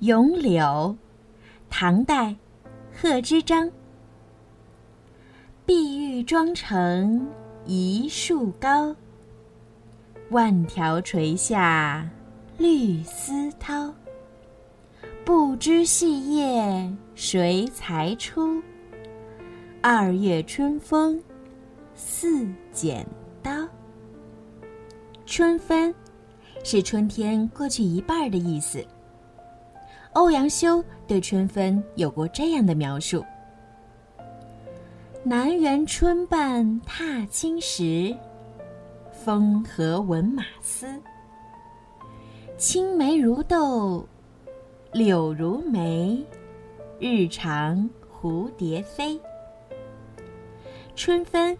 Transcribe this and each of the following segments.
咏柳，唐代，贺知章。碧玉妆成一树高，万条垂下绿丝绦。不知细叶谁裁出？二月春风似剪刀。春分，是春天过去一半的意思。欧阳修对春分有过这样的描述：“南园春半踏青时，风和闻马嘶。青梅如豆，柳如眉，日长蝴蝶飞。”春分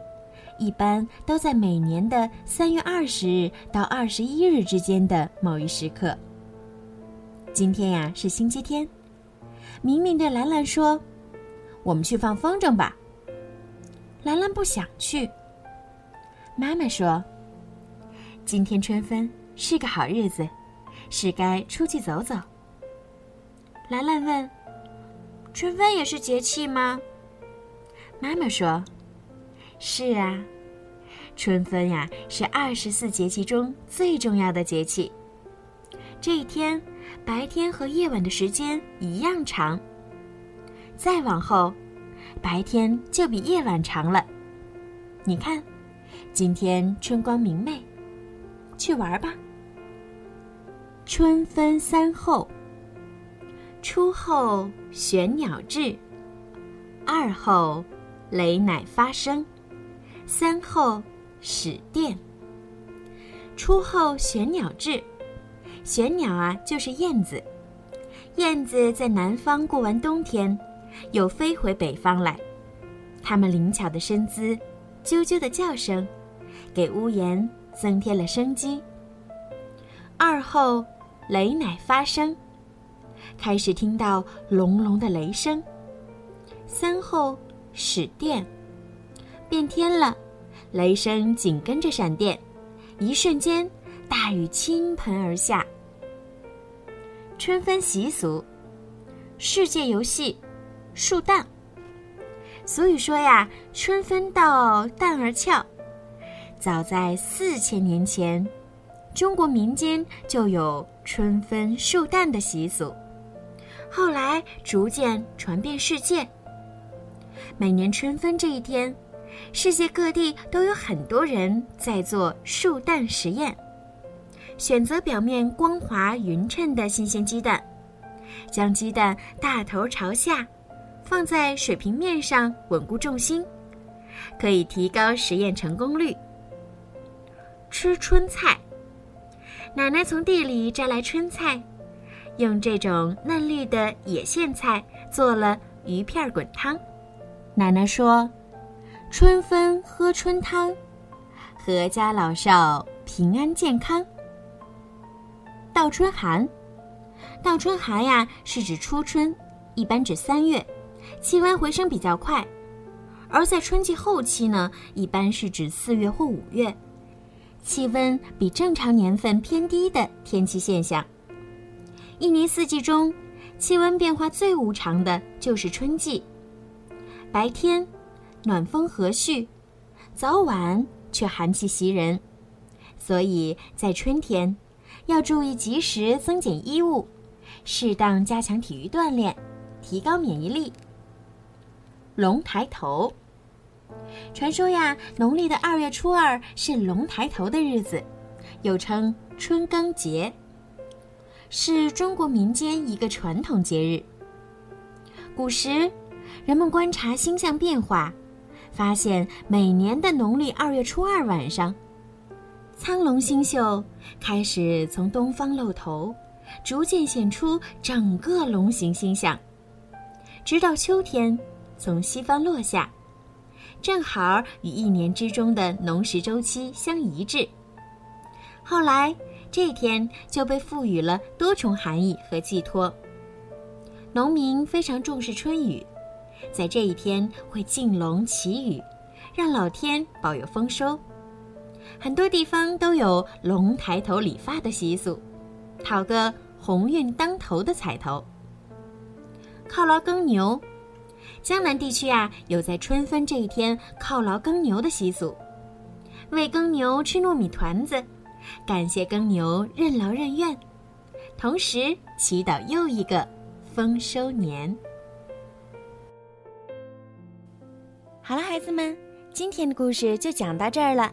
一般都在每年的三月二十日到二十一日之间的某一时刻。今天呀是星期天，明明对兰兰说：“我们去放风筝吧。”兰兰不想去。妈妈说：“今天春分是个好日子，是该出去走走。”兰兰问：“春分也是节气吗？”妈妈说：“是啊，春分呀是二十四节气中最重要的节气。这一天。”白天和夜晚的时间一样长。再往后，白天就比夜晚长了。你看，今天春光明媚，去玩吧。春分三候：初候玄鸟至，二候雷乃发声，三候始电。初候玄鸟至。玄鸟啊，就是燕子。燕子在南方过完冬天，又飞回北方来。它们灵巧的身姿，啾啾的叫声，给屋檐增添了生机。二后，雷乃发声，开始听到隆隆的雷声。三后，始电，变天了，雷声紧跟着闪电，一瞬间，大雨倾盆而下。春分习俗，世界游戏，树蛋。俗语说呀：“春分到，蛋儿俏。”早在四千年前，中国民间就有春分树蛋的习俗，后来逐渐传遍世界。每年春分这一天，世界各地都有很多人在做树蛋实验。选择表面光滑匀称的新鲜鸡蛋，将鸡蛋大头朝下，放在水平面上稳固重心，可以提高实验成功率。吃春菜，奶奶从地里摘来春菜，用这种嫩绿的野苋菜做了鱼片滚汤。奶奶说：“春分喝春汤，阖家老少平安健康。”倒春寒，倒春寒呀，是指初春，一般指三月，气温回升比较快；而在春季后期呢，一般是指四月或五月，气温比正常年份偏低的天气现象。一年四季中，气温变化最无常的就是春季，白天暖风和煦，早晚却寒气袭人，所以在春天。要注意及时增减衣物，适当加强体育锻炼，提高免疫力。龙抬头，传说呀，农历的二月初二是龙抬头的日子，又称春耕节，是中国民间一个传统节日。古时，人们观察星象变化，发现每年的农历二月初二晚上。苍龙星宿开始从东方露头，逐渐显出整个龙形星象，直到秋天从西方落下，正好与一年之中的农时周期相一致。后来这天就被赋予了多重含义和寄托。农民非常重视春雨，在这一天会敬龙祈雨，让老天保佑丰收。很多地方都有龙抬头理发的习俗，讨个鸿运当头的彩头。犒劳耕牛，江南地区啊有在春分这一天犒劳耕牛的习俗，喂耕牛吃糯米团子，感谢耕牛任劳任怨，同时祈祷又一个丰收年。好了，孩子们，今天的故事就讲到这儿了。